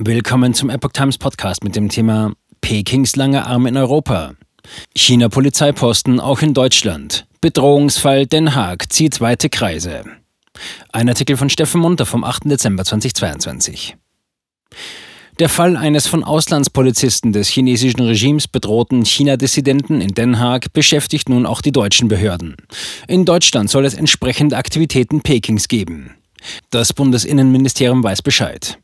Willkommen zum Epoch Times Podcast mit dem Thema Pekings langer Arm in Europa. China-Polizeiposten auch in Deutschland. Bedrohungsfall Den Haag zieht weite Kreise. Ein Artikel von Steffen Munter vom 8. Dezember 2022. Der Fall eines von Auslandspolizisten des chinesischen Regimes bedrohten China-Dissidenten in Den Haag beschäftigt nun auch die deutschen Behörden. In Deutschland soll es entsprechende Aktivitäten Pekings geben. Das Bundesinnenministerium weiß Bescheid.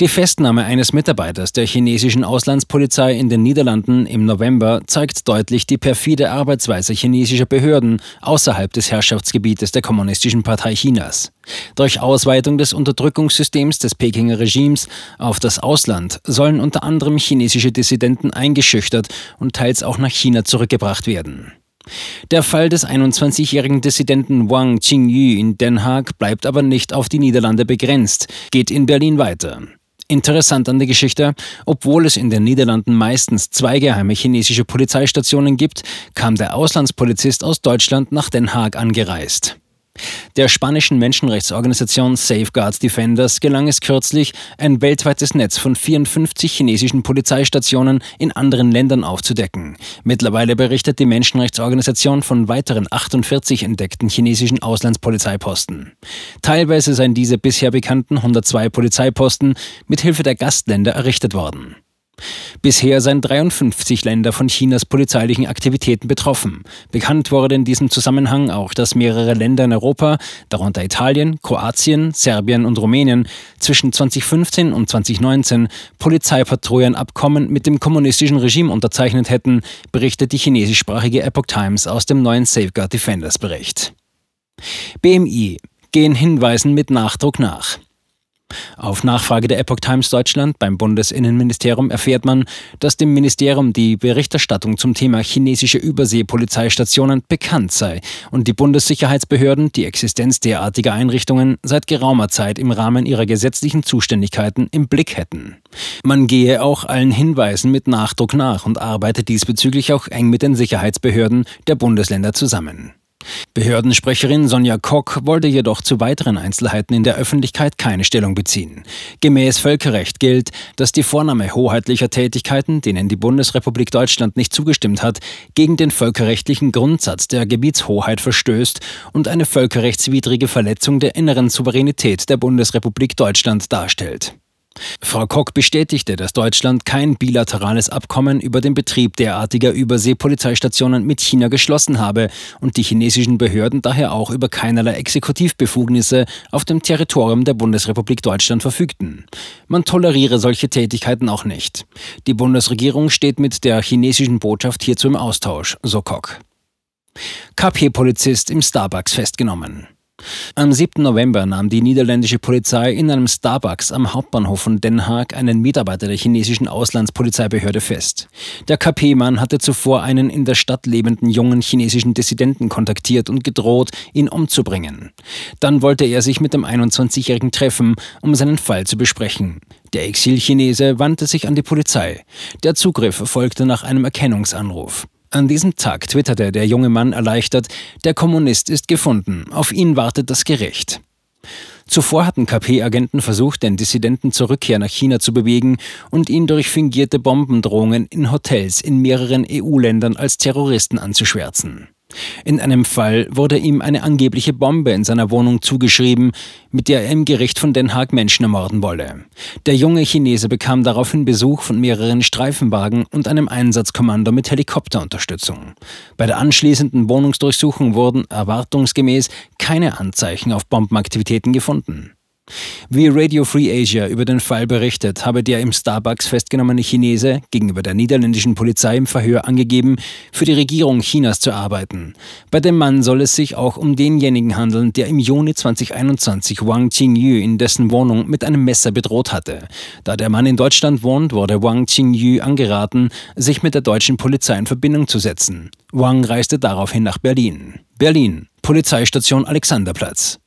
Die Festnahme eines Mitarbeiters der chinesischen Auslandspolizei in den Niederlanden im November zeigt deutlich die perfide Arbeitsweise chinesischer Behörden außerhalb des Herrschaftsgebietes der Kommunistischen Partei Chinas. Durch Ausweitung des Unterdrückungssystems des Pekinger Regimes auf das Ausland sollen unter anderem chinesische Dissidenten eingeschüchtert und teils auch nach China zurückgebracht werden. Der Fall des 21-jährigen Dissidenten Wang Qingyu in Den Haag bleibt aber nicht auf die Niederlande begrenzt, geht in Berlin weiter. Interessant an der Geschichte, obwohl es in den Niederlanden meistens zwei geheime chinesische Polizeistationen gibt, kam der Auslandspolizist aus Deutschland nach Den Haag angereist. Der spanischen Menschenrechtsorganisation Safeguard Defenders gelang es kürzlich, ein weltweites Netz von 54 chinesischen Polizeistationen in anderen Ländern aufzudecken. Mittlerweile berichtet die Menschenrechtsorganisation von weiteren 48 entdeckten chinesischen Auslandspolizeiposten. Teilweise seien diese bisher bekannten 102 Polizeiposten mit Hilfe der Gastländer errichtet worden. Bisher seien 53 Länder von Chinas polizeilichen Aktivitäten betroffen. Bekannt wurde in diesem Zusammenhang auch, dass mehrere Länder in Europa, darunter Italien, Kroatien, Serbien und Rumänien, zwischen 2015 und 2019 Polizeipatrouillenabkommen mit dem kommunistischen Regime unterzeichnet hätten, berichtet die chinesischsprachige Epoch Times aus dem neuen Safeguard Defenders Bericht. BMI gehen Hinweisen mit Nachdruck nach. Auf Nachfrage der Epoch Times Deutschland beim Bundesinnenministerium erfährt man, dass dem Ministerium die Berichterstattung zum Thema chinesische Überseepolizeistationen bekannt sei und die Bundessicherheitsbehörden die Existenz derartiger Einrichtungen seit geraumer Zeit im Rahmen ihrer gesetzlichen Zuständigkeiten im Blick hätten. Man gehe auch allen Hinweisen mit Nachdruck nach und arbeite diesbezüglich auch eng mit den Sicherheitsbehörden der Bundesländer zusammen. Behördensprecherin Sonja Kock wollte jedoch zu weiteren Einzelheiten in der Öffentlichkeit keine Stellung beziehen. Gemäß Völkerrecht gilt, dass die Vornahme hoheitlicher Tätigkeiten, denen die Bundesrepublik Deutschland nicht zugestimmt hat, gegen den völkerrechtlichen Grundsatz der Gebietshoheit verstößt und eine völkerrechtswidrige Verletzung der inneren Souveränität der Bundesrepublik Deutschland darstellt. Frau Koch bestätigte, dass Deutschland kein bilaterales Abkommen über den Betrieb derartiger Überseepolizeistationen mit China geschlossen habe und die chinesischen Behörden daher auch über keinerlei Exekutivbefugnisse auf dem Territorium der Bundesrepublik Deutschland verfügten. Man toleriere solche Tätigkeiten auch nicht. Die Bundesregierung steht mit der chinesischen Botschaft hierzu im Austausch, so Koch. KP-Polizist im Starbucks festgenommen. Am 7. November nahm die niederländische Polizei in einem Starbucks am Hauptbahnhof von Den Haag einen Mitarbeiter der chinesischen Auslandspolizeibehörde fest. Der KP-Mann hatte zuvor einen in der Stadt lebenden jungen chinesischen Dissidenten kontaktiert und gedroht, ihn umzubringen. Dann wollte er sich mit dem 21-Jährigen treffen, um seinen Fall zu besprechen. Der Exilchinese wandte sich an die Polizei. Der Zugriff folgte nach einem Erkennungsanruf. An diesem Tag twitterte der junge Mann erleichtert, der Kommunist ist gefunden, auf ihn wartet das Gericht. Zuvor hatten KP-Agenten versucht, den Dissidenten zur Rückkehr nach China zu bewegen und ihn durch fingierte Bombendrohungen in Hotels in mehreren EU-Ländern als Terroristen anzuschwärzen. In einem Fall wurde ihm eine angebliche Bombe in seiner Wohnung zugeschrieben, mit der er im Gericht von Den Haag Menschen ermorden wolle. Der junge Chinese bekam daraufhin Besuch von mehreren Streifenwagen und einem Einsatzkommando mit Helikopterunterstützung. Bei der anschließenden Wohnungsdurchsuchung wurden erwartungsgemäß keine Anzeichen auf Bombenaktivitäten gefunden. Wie Radio Free Asia über den Fall berichtet, habe der im Starbucks festgenommene Chinese gegenüber der niederländischen Polizei im Verhör angegeben, für die Regierung Chinas zu arbeiten. Bei dem Mann soll es sich auch um denjenigen handeln, der im Juni 2021 Wang Qingyu in dessen Wohnung mit einem Messer bedroht hatte. Da der Mann in Deutschland wohnt, wurde Wang Qingyu angeraten, sich mit der deutschen Polizei in Verbindung zu setzen. Wang reiste daraufhin nach Berlin. Berlin, Polizeistation Alexanderplatz.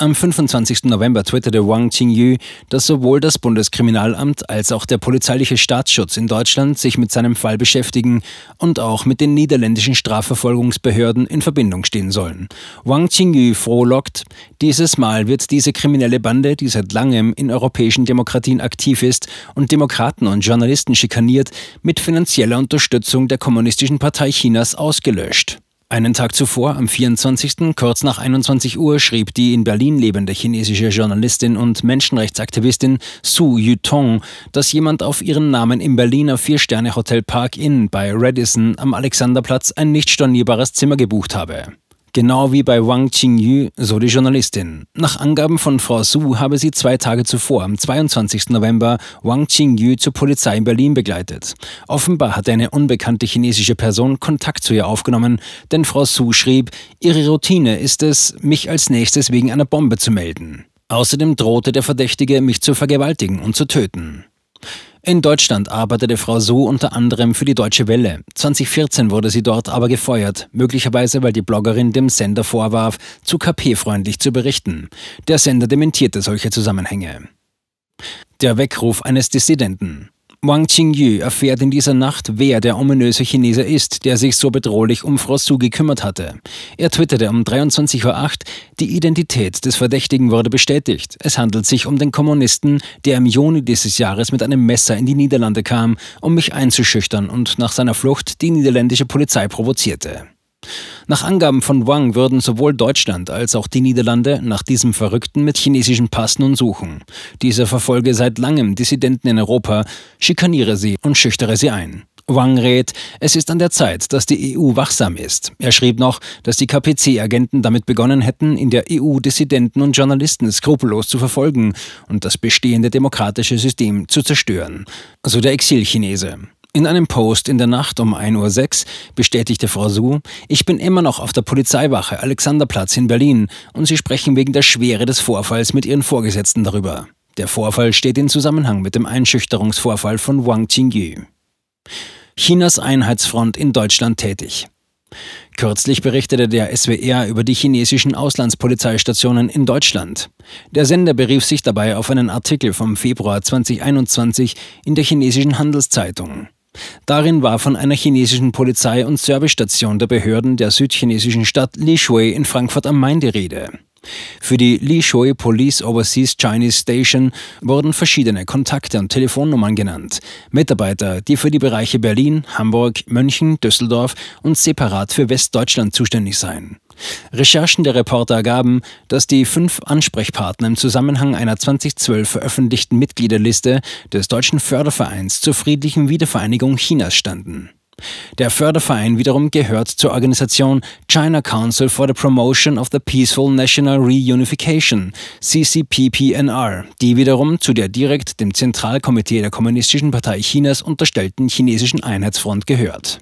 Am 25. November twitterte Wang Qingyu, dass sowohl das Bundeskriminalamt als auch der polizeiliche Staatsschutz in Deutschland sich mit seinem Fall beschäftigen und auch mit den niederländischen Strafverfolgungsbehörden in Verbindung stehen sollen. Wang Qingyu frohlockt, dieses Mal wird diese kriminelle Bande, die seit langem in europäischen Demokratien aktiv ist und Demokraten und Journalisten schikaniert, mit finanzieller Unterstützung der Kommunistischen Partei Chinas ausgelöscht. Einen Tag zuvor, am 24., kurz nach 21 Uhr, schrieb die in Berlin lebende chinesische Journalistin und Menschenrechtsaktivistin Su Yutong, dass jemand auf ihren Namen im Berliner Vier-Sterne-Hotel Park Inn bei Radisson am Alexanderplatz ein nicht stornierbares Zimmer gebucht habe. Genau wie bei Wang Qingyu, so die Journalistin. Nach Angaben von Frau Su habe sie zwei Tage zuvor, am 22. November, Wang Qingyu zur Polizei in Berlin begleitet. Offenbar hatte eine unbekannte chinesische Person Kontakt zu ihr aufgenommen, denn Frau Su schrieb, ihre Routine ist es, mich als nächstes wegen einer Bombe zu melden. Außerdem drohte der Verdächtige, mich zu vergewaltigen und zu töten. In Deutschland arbeitete Frau Su unter anderem für die Deutsche Welle. 2014 wurde sie dort aber gefeuert, möglicherweise weil die Bloggerin dem Sender vorwarf, zu KP-freundlich zu berichten. Der Sender dementierte solche Zusammenhänge. Der Weckruf eines Dissidenten. Wang Qingyu erfährt in dieser Nacht, wer der ominöse Chinese ist, der sich so bedrohlich um Frau Su gekümmert hatte. Er twitterte um 23.08 Uhr, die Identität des Verdächtigen wurde bestätigt. Es handelt sich um den Kommunisten, der im Juni dieses Jahres mit einem Messer in die Niederlande kam, um mich einzuschüchtern und nach seiner Flucht die niederländische Polizei provozierte. Nach Angaben von Wang würden sowohl Deutschland als auch die Niederlande nach diesem Verrückten mit chinesischen Pass nun suchen. Dieser verfolge seit langem Dissidenten in Europa, schikaniere sie und schüchtere sie ein. Wang rät, es ist an der Zeit, dass die EU wachsam ist. Er schrieb noch, dass die KPC-Agenten damit begonnen hätten, in der EU Dissidenten und Journalisten skrupellos zu verfolgen und das bestehende demokratische System zu zerstören. So der Exilchinese. In einem Post in der Nacht um 1.06 Uhr bestätigte Frau Su, ich bin immer noch auf der Polizeiwache Alexanderplatz in Berlin und Sie sprechen wegen der Schwere des Vorfalls mit Ihren Vorgesetzten darüber. Der Vorfall steht in Zusammenhang mit dem Einschüchterungsvorfall von Wang Qingyu. Chinas Einheitsfront in Deutschland tätig. Kürzlich berichtete der SWR über die chinesischen Auslandspolizeistationen in Deutschland. Der Sender berief sich dabei auf einen Artikel vom Februar 2021 in der chinesischen Handelszeitung. Darin war von einer chinesischen Polizei- und Servicestation der Behörden der südchinesischen Stadt Lishui in Frankfurt am Main die Rede. Für die Lishui Police Overseas Chinese Station wurden verschiedene Kontakte und Telefonnummern genannt. Mitarbeiter, die für die Bereiche Berlin, Hamburg, München, Düsseldorf und separat für Westdeutschland zuständig seien. Recherchen der Reporter ergaben, dass die fünf Ansprechpartner im Zusammenhang einer 2012 veröffentlichten Mitgliederliste des Deutschen Fördervereins zur friedlichen Wiedervereinigung Chinas standen. Der Förderverein wiederum gehört zur Organisation China Council for the Promotion of the Peaceful National Reunification, CCPPNR, die wiederum zu der direkt dem Zentralkomitee der Kommunistischen Partei Chinas unterstellten chinesischen Einheitsfront gehört